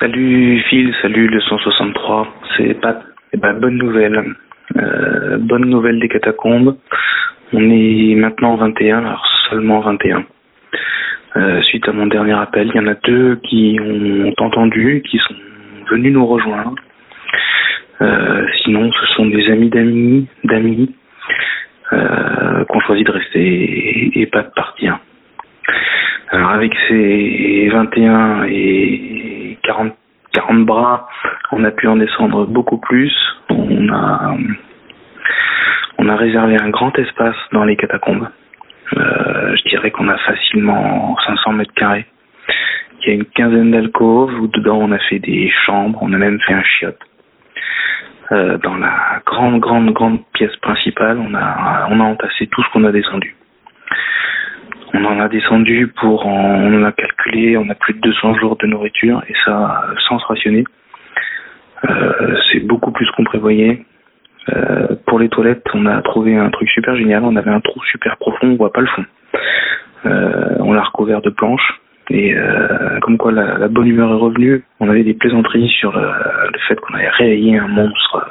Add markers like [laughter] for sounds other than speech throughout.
Salut Phil, salut le 163, c'est Pat. Eh ben, bonne nouvelle. Euh, bonne nouvelle des catacombes. On est maintenant 21, alors seulement 21. Euh, suite à mon dernier appel, il y en a deux qui ont entendu, qui sont venus nous rejoindre. Euh, sinon, ce sont des amis d'amis, d'amis, euh, qui ont choisi de rester et, et pas de partir. Alors avec ces 21 et 40, 40 bras, on a pu en descendre beaucoup plus. On a, on a réservé un grand espace dans les catacombes. Euh, je dirais qu'on a facilement 500 mètres carrés. Il y a une quinzaine d'alcôves où dedans on a fait des chambres, on a même fait un chiotte. Euh, dans la grande, grande, grande pièce principale, on a, on a entassé tout ce qu'on a descendu. On en a descendu pour, on en a calculé, on a plus de 200 jours de nourriture et ça sans se rationner. Euh, c'est beaucoup plus qu'on prévoyait. Euh, pour les toilettes, on a trouvé un truc super génial. On avait un trou super profond, on voit pas le fond. Euh, on l'a recouvert de planches. Et euh, comme quoi la, bonne humeur est revenue, on avait des plaisanteries sur le, le fait qu'on avait réveillé un monstre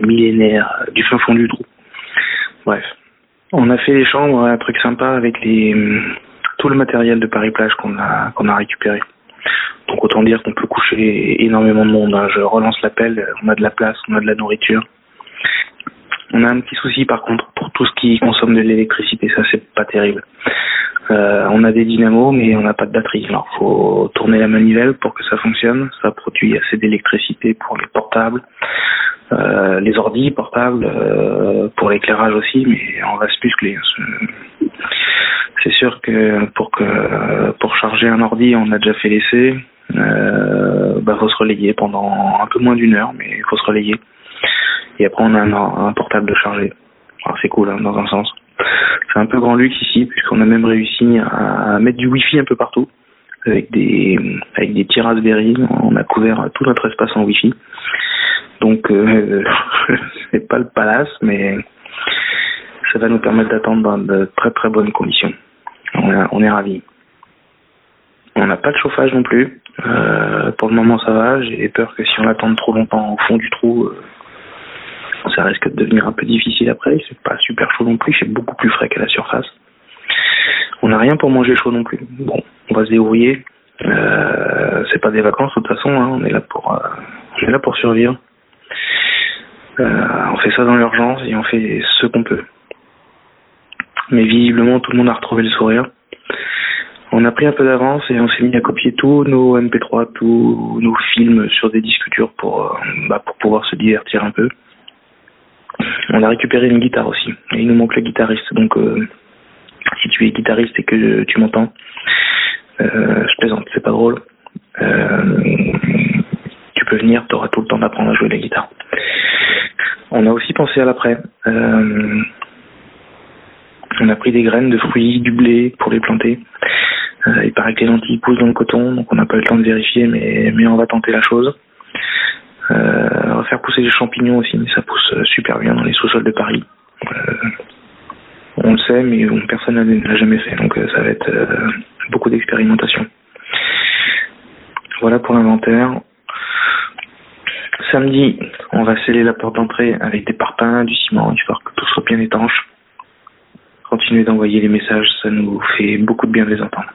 millénaire du fin fond du trou. Bref. On a fait les chambres, un truc sympa avec tout le matériel de Paris Plage qu'on a qu'on a récupéré. Donc autant dire qu'on peut coucher énormément de monde. Hein. Je relance l'appel, on a de la place, on a de la nourriture. On a un petit souci par contre pour tout ce qui consomme de l'électricité, ça c'est pas terrible. Euh, on a des dynamos mais on n'a pas de batterie. Alors faut tourner la manivelle pour que ça fonctionne. Ça produit assez d'électricité pour les portables, euh, les ordis portables, euh, pour l'éclairage aussi, mais on va se muscler. C'est sûr que pour que pour charger un ordi, on a déjà fait l'essai. Euh, bah faut se relayer pendant un peu moins d'une heure, mais il faut se relayer. Et après, on a un, portable de charger. c'est cool, hein, dans un sens. C'est un peu grand luxe ici, puisqu'on a même réussi à mettre du wifi un peu partout, avec des avec des. On a couvert tout notre espace en wifi. Donc, euh, [laughs] c'est pas le palace, mais ça va nous permettre d'attendre dans de très très bonnes conditions. On est, ravis. On n'a pas de chauffage non plus. Euh, pour le moment, ça va. J'ai peur que si on attend trop longtemps au fond du trou, euh, ça risque de devenir un peu difficile après. C'est pas super chaud non plus, c'est beaucoup plus frais qu'à la surface. On n'a rien pour manger chaud non plus. Bon, on va se débrouiller. Euh, c'est pas des vacances de toute façon, hein. on est là pour euh, on est là pour survivre. Euh, on fait ça dans l'urgence et on fait ce qu'on peut. Mais visiblement tout le monde a retrouvé le sourire. On a pris un peu d'avance et on s'est mis à copier tous nos MP3, tous nos films sur des disques pour, euh, bah, pour pouvoir se divertir un peu. On a récupéré une guitare aussi. Et il nous manque le guitariste. Donc, euh, si tu es guitariste et que tu m'entends, je plaisante, c'est pas drôle. Tu peux venir, tu auras tout le temps d'apprendre à jouer la guitare. On a aussi pensé à l'après. Euh, on a pris des graines de fruits, du blé pour les planter. Euh, il paraît que les lentilles poussent dans le coton, donc on n'a pas le temps de vérifier, mais, on va tenter la chose. Euh, on va faire pousser les champignons aussi, mais ça pousse super bien dans les sous-sols de Paris. On le sait, mais personne ne l'a jamais fait, donc ça va être beaucoup d'expérimentation. Voilà pour l'inventaire. Samedi, on va sceller la porte d'entrée avec des parpaings, du ciment, histoire que tout soit bien étanche. Continuez d'envoyer les messages, ça nous fait beaucoup de bien de les entendre.